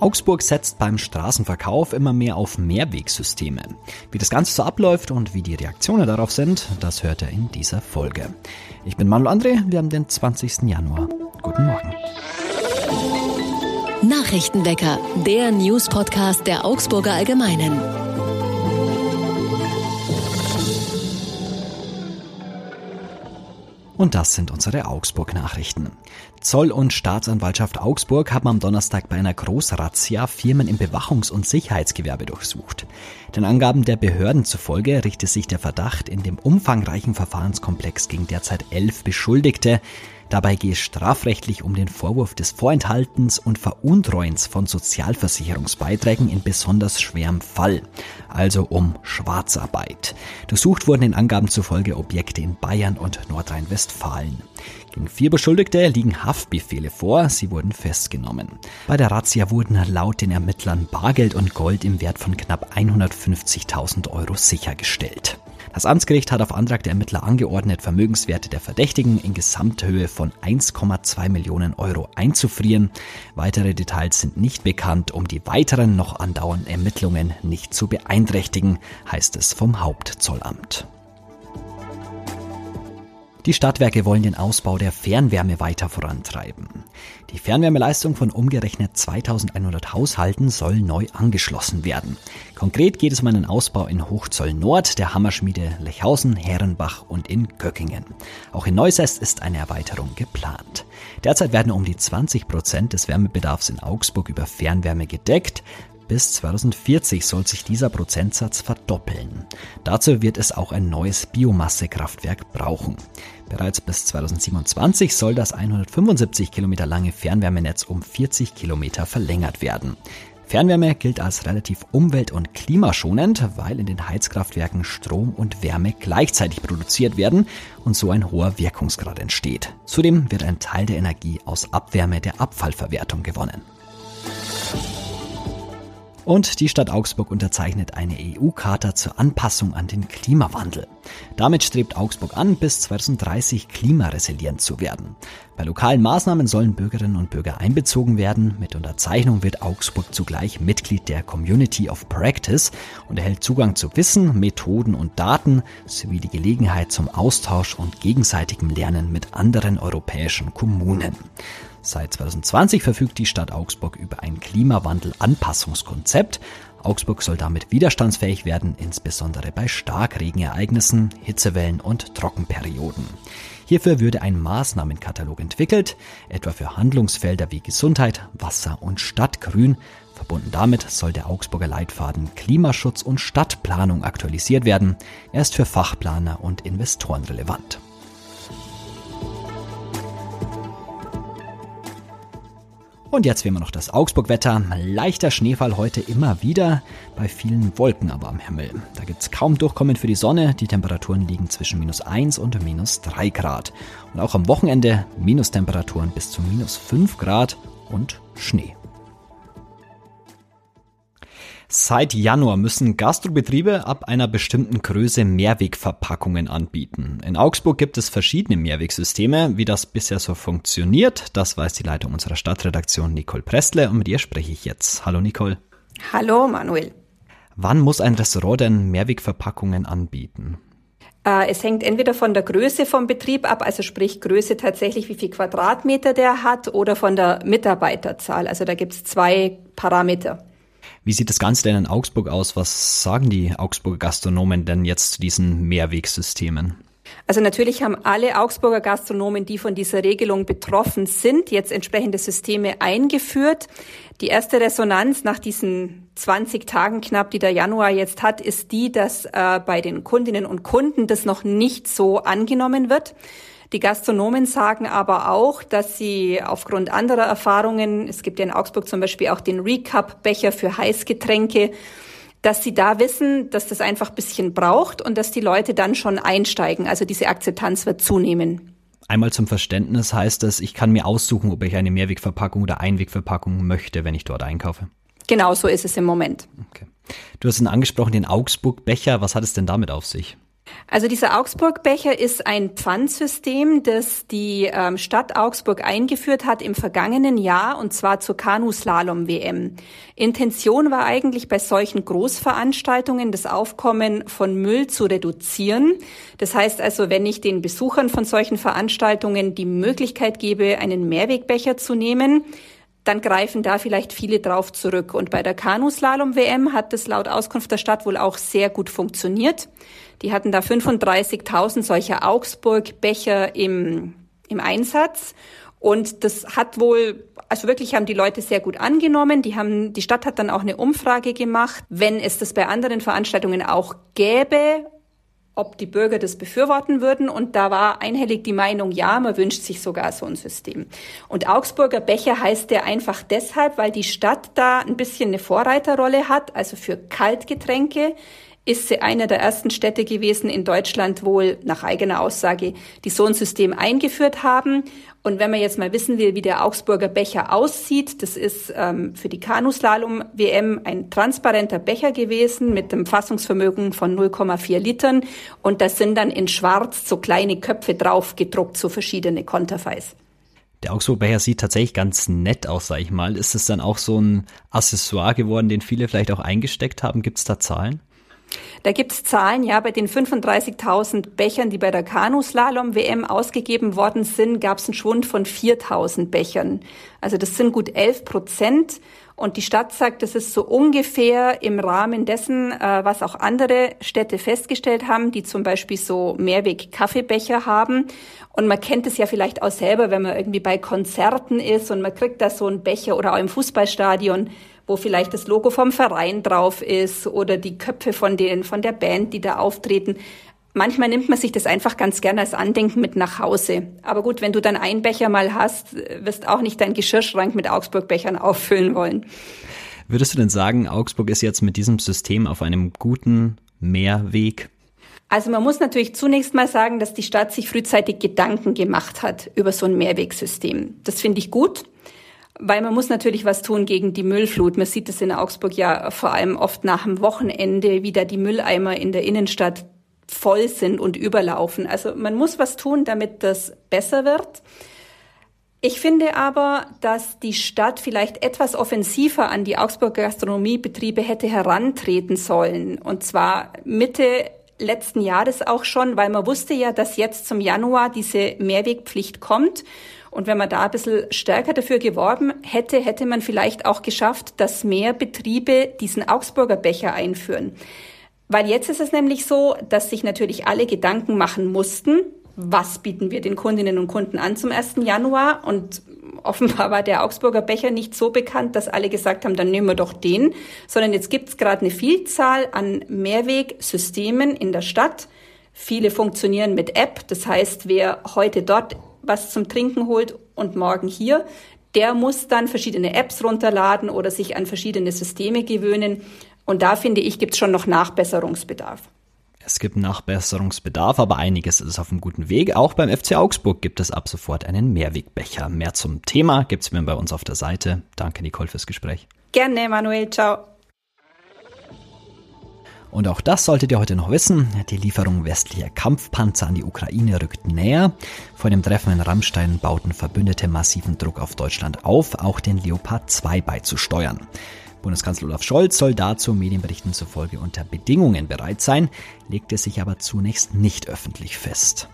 Augsburg setzt beim Straßenverkauf immer mehr auf Mehrwegsysteme. Wie das Ganze so abläuft und wie die Reaktionen darauf sind, das hört ihr in dieser Folge. Ich bin Manuel André, wir haben den 20. Januar. Guten Morgen. Nachrichtenwecker, der News-Podcast der Augsburger Allgemeinen. Und das sind unsere Augsburg-Nachrichten. Zoll und Staatsanwaltschaft Augsburg haben am Donnerstag bei einer Großrazzia Firmen im Bewachungs- und Sicherheitsgewerbe durchsucht. Den Angaben der Behörden zufolge richtet sich der Verdacht in dem umfangreichen Verfahrenskomplex gegen derzeit elf Beschuldigte. Dabei gehe es strafrechtlich um den Vorwurf des Vorenthaltens und Veruntreuens von Sozialversicherungsbeiträgen in besonders schwerem Fall, also um Schwarzarbeit. Durchsucht wurden in Angaben zufolge Objekte in Bayern und Nordrhein-Westfalen. Gegen vier Beschuldigte liegen Haftbefehle vor, sie wurden festgenommen. Bei der Razzia wurden laut den Ermittlern Bargeld und Gold im Wert von knapp 150.000 Euro sichergestellt. Das Amtsgericht hat auf Antrag der Ermittler angeordnet, Vermögenswerte der Verdächtigen in Gesamthöhe von 1,2 Millionen Euro einzufrieren. Weitere Details sind nicht bekannt, um die weiteren noch andauernden Ermittlungen nicht zu beeinträchtigen, heißt es vom Hauptzollamt. Die Stadtwerke wollen den Ausbau der Fernwärme weiter vorantreiben. Die Fernwärmeleistung von umgerechnet 2100 Haushalten soll neu angeschlossen werden. Konkret geht es um einen Ausbau in Hochzoll Nord, der Hammerschmiede Lechhausen, Herrenbach und in Göckingen. Auch in Neusest ist eine Erweiterung geplant. Derzeit werden um die 20 Prozent des Wärmebedarfs in Augsburg über Fernwärme gedeckt. Bis 2040 soll sich dieser Prozentsatz verdoppeln. Dazu wird es auch ein neues Biomassekraftwerk brauchen. Bereits bis 2027 soll das 175 Kilometer lange Fernwärmenetz um 40 Kilometer verlängert werden. Fernwärme gilt als relativ umwelt- und klimaschonend, weil in den Heizkraftwerken Strom und Wärme gleichzeitig produziert werden und so ein hoher Wirkungsgrad entsteht. Zudem wird ein Teil der Energie aus Abwärme der Abfallverwertung gewonnen. Und die Stadt Augsburg unterzeichnet eine EU-Charta zur Anpassung an den Klimawandel. Damit strebt Augsburg an, bis 2030 klimaresilient zu werden. Bei lokalen Maßnahmen sollen Bürgerinnen und Bürger einbezogen werden. Mit Unterzeichnung wird Augsburg zugleich Mitglied der Community of Practice und erhält Zugang zu Wissen, Methoden und Daten sowie die Gelegenheit zum Austausch und gegenseitigem Lernen mit anderen europäischen Kommunen. Seit 2020 verfügt die Stadt Augsburg über ein Klimawandel-Anpassungskonzept. Augsburg soll damit widerstandsfähig werden, insbesondere bei Starkregenereignissen, Hitzewellen und Trockenperioden. Hierfür würde ein Maßnahmenkatalog entwickelt, etwa für Handlungsfelder wie Gesundheit, Wasser und Stadtgrün. Verbunden damit soll der Augsburger Leitfaden Klimaschutz und Stadtplanung aktualisiert werden. Er ist für Fachplaner und Investoren relevant. Und jetzt wie immer noch das Augsburg-Wetter. Leichter Schneefall heute immer wieder, bei vielen Wolken aber am Himmel. Da gibt's kaum Durchkommen für die Sonne. Die Temperaturen liegen zwischen minus 1 und minus 3 Grad. Und auch am Wochenende Minustemperaturen bis zu minus 5 Grad und Schnee. Seit Januar müssen Gastrobetriebe ab einer bestimmten Größe Mehrwegverpackungen anbieten. In Augsburg gibt es verschiedene Mehrwegsysteme. Wie das bisher so funktioniert, das weiß die Leitung unserer Stadtredaktion Nicole Prestle und mit ihr spreche ich jetzt. Hallo Nicole. Hallo Manuel. Wann muss ein Restaurant denn Mehrwegverpackungen anbieten? Äh, es hängt entweder von der Größe vom Betrieb ab, also sprich Größe tatsächlich, wie viel Quadratmeter der hat, oder von der Mitarbeiterzahl. Also da gibt es zwei Parameter. Wie sieht das Ganze denn in Augsburg aus? Was sagen die Augsburger Gastronomen denn jetzt zu diesen Mehrwegsystemen? Also natürlich haben alle Augsburger Gastronomen, die von dieser Regelung betroffen sind, jetzt entsprechende Systeme eingeführt. Die erste Resonanz nach diesen 20 Tagen knapp, die der Januar jetzt hat, ist die, dass äh, bei den Kundinnen und Kunden das noch nicht so angenommen wird. Die Gastronomen sagen aber auch, dass sie aufgrund anderer Erfahrungen, es gibt ja in Augsburg zum Beispiel auch den Recap-Becher für Heißgetränke, dass sie da wissen, dass das einfach ein bisschen braucht und dass die Leute dann schon einsteigen. Also diese Akzeptanz wird zunehmen. Einmal zum Verständnis heißt das, ich kann mir aussuchen, ob ich eine Mehrwegverpackung oder Einwegverpackung möchte, wenn ich dort einkaufe. Genau so ist es im Moment. Okay. Du hast ihn angesprochen, den Augsburg-Becher. Was hat es denn damit auf sich? Also dieser Augsburg-Becher ist ein Pfandsystem, das die ähm, Stadt Augsburg eingeführt hat im vergangenen Jahr und zwar zur Kanuslalom-WM. Intention war eigentlich bei solchen Großveranstaltungen das Aufkommen von Müll zu reduzieren. Das heißt also, wenn ich den Besuchern von solchen Veranstaltungen die Möglichkeit gebe, einen Mehrwegbecher zu nehmen, dann greifen da vielleicht viele drauf zurück. Und bei der Kanuslalom-WM hat das laut Auskunft der Stadt wohl auch sehr gut funktioniert. Die hatten da 35.000 solcher Augsburg-Becher im, im Einsatz. Und das hat wohl, also wirklich haben die Leute sehr gut angenommen. Die haben, die Stadt hat dann auch eine Umfrage gemacht, wenn es das bei anderen Veranstaltungen auch gäbe, ob die Bürger das befürworten würden. Und da war einhellig die Meinung, ja, man wünscht sich sogar so ein System. Und Augsburger Becher heißt der einfach deshalb, weil die Stadt da ein bisschen eine Vorreiterrolle hat, also für Kaltgetränke ist sie eine der ersten Städte gewesen in Deutschland wohl nach eigener Aussage, die so ein System eingeführt haben. Und wenn man jetzt mal wissen will, wie der Augsburger Becher aussieht, das ist ähm, für die Kanuslalom-WM ein transparenter Becher gewesen mit einem Fassungsvermögen von 0,4 Litern. Und da sind dann in Schwarz so kleine Köpfe drauf gedruckt, so verschiedene Konterfeis. Der Augsburg-Becher sieht tatsächlich ganz nett aus, sag ich mal. Ist es dann auch so ein Accessoire geworden, den viele vielleicht auch eingesteckt haben? Gibt es da Zahlen? Da gibt's Zahlen, ja, bei den 35.000 Bechern, die bei der Kanuslalom-WM ausgegeben worden sind, gab's einen Schwund von 4.000 Bechern. Also das sind gut 11 Prozent. Und die Stadt sagt, das ist so ungefähr im Rahmen dessen, äh, was auch andere Städte festgestellt haben, die zum Beispiel so Mehrweg-Kaffeebecher haben. Und man kennt es ja vielleicht auch selber, wenn man irgendwie bei Konzerten ist und man kriegt da so einen Becher oder auch im Fußballstadion wo vielleicht das Logo vom Verein drauf ist oder die Köpfe von denen, von der Band, die da auftreten. Manchmal nimmt man sich das einfach ganz gerne als Andenken mit nach Hause. Aber gut, wenn du dann einen Becher mal hast, wirst auch nicht deinen Geschirrschrank mit Augsburg-Bechern auffüllen wollen. Würdest du denn sagen, Augsburg ist jetzt mit diesem System auf einem guten Mehrweg? Also man muss natürlich zunächst mal sagen, dass die Stadt sich frühzeitig Gedanken gemacht hat über so ein Mehrwegsystem. Das finde ich gut. Weil man muss natürlich was tun gegen die Müllflut. Man sieht es in Augsburg ja vor allem oft nach dem Wochenende, wie da die Mülleimer in der Innenstadt voll sind und überlaufen. Also man muss was tun, damit das besser wird. Ich finde aber, dass die Stadt vielleicht etwas offensiver an die Augsburger Gastronomiebetriebe hätte herantreten sollen. Und zwar Mitte letzten Jahres auch schon, weil man wusste ja, dass jetzt zum Januar diese Mehrwegpflicht kommt. Und wenn man da ein bisschen stärker dafür geworben hätte, hätte man vielleicht auch geschafft, dass mehr Betriebe diesen Augsburger Becher einführen. Weil jetzt ist es nämlich so, dass sich natürlich alle Gedanken machen mussten, was bieten wir den Kundinnen und Kunden an zum 1. Januar? Und offenbar war der Augsburger Becher nicht so bekannt, dass alle gesagt haben, dann nehmen wir doch den, sondern jetzt gibt es gerade eine Vielzahl an Mehrwegsystemen in der Stadt. Viele funktionieren mit App. Das heißt, wer heute dort was zum Trinken holt und morgen hier, der muss dann verschiedene Apps runterladen oder sich an verschiedene Systeme gewöhnen. Und da finde ich, gibt es schon noch Nachbesserungsbedarf. Es gibt Nachbesserungsbedarf, aber einiges ist auf einem guten Weg. Auch beim FC Augsburg gibt es ab sofort einen Mehrwegbecher. Mehr zum Thema gibt es mir bei uns auf der Seite. Danke, Nicole, fürs Gespräch. Gerne, Manuel. Ciao. Und auch das solltet ihr heute noch wissen. Die Lieferung westlicher Kampfpanzer an die Ukraine rückt näher. Vor dem Treffen in Rammstein bauten Verbündete massiven Druck auf Deutschland auf, auch den Leopard 2 beizusteuern. Bundeskanzler Olaf Scholz soll dazu Medienberichten zufolge unter Bedingungen bereit sein, legte sich aber zunächst nicht öffentlich fest.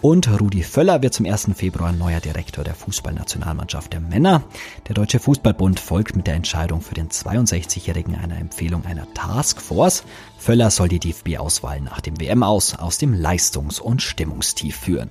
Und Rudi Völler wird zum 1. Februar neuer Direktor der Fußballnationalmannschaft der Männer. Der Deutsche Fußballbund folgt mit der Entscheidung für den 62-Jährigen einer Empfehlung einer Taskforce. Völler soll die DFB-Auswahl nach dem WM aus aus dem Leistungs- und Stimmungstief führen.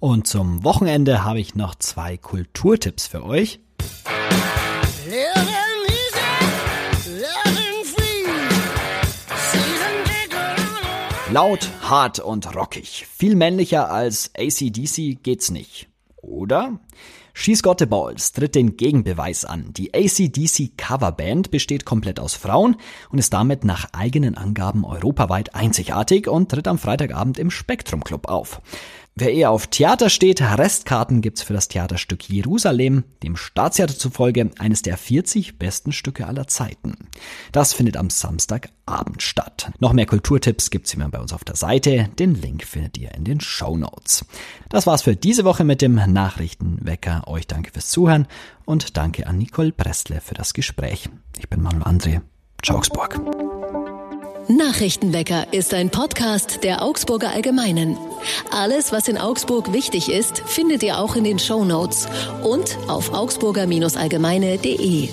Und zum Wochenende habe ich noch zwei Kulturtipps für euch. Laut, hart und rockig. Viel männlicher als ACDC geht's nicht. Oder? She's Got the Balls tritt den Gegenbeweis an. Die ACDC Coverband besteht komplett aus Frauen und ist damit nach eigenen Angaben europaweit einzigartig und tritt am Freitagabend im Spektrum Club auf. Wer eher auf Theater steht, Restkarten gibt's für das Theaterstück Jerusalem, dem Staatstheater zufolge eines der 40 besten Stücke aller Zeiten. Das findet am Samstagabend statt. Noch mehr Kulturtipps gibt's immer bei uns auf der Seite. Den Link findet ihr in den Show Notes. Das war's für diese Woche mit dem Nachrichtenwecker. Euch danke fürs Zuhören und danke an Nicole Brestle für das Gespräch. Ich bin Manuel André. Ciao, Augsburg. Nachrichtenwecker ist ein Podcast der Augsburger Allgemeinen. Alles, was in Augsburg wichtig ist, findet ihr auch in den Show Notes und auf augsburger-allgemeine.de.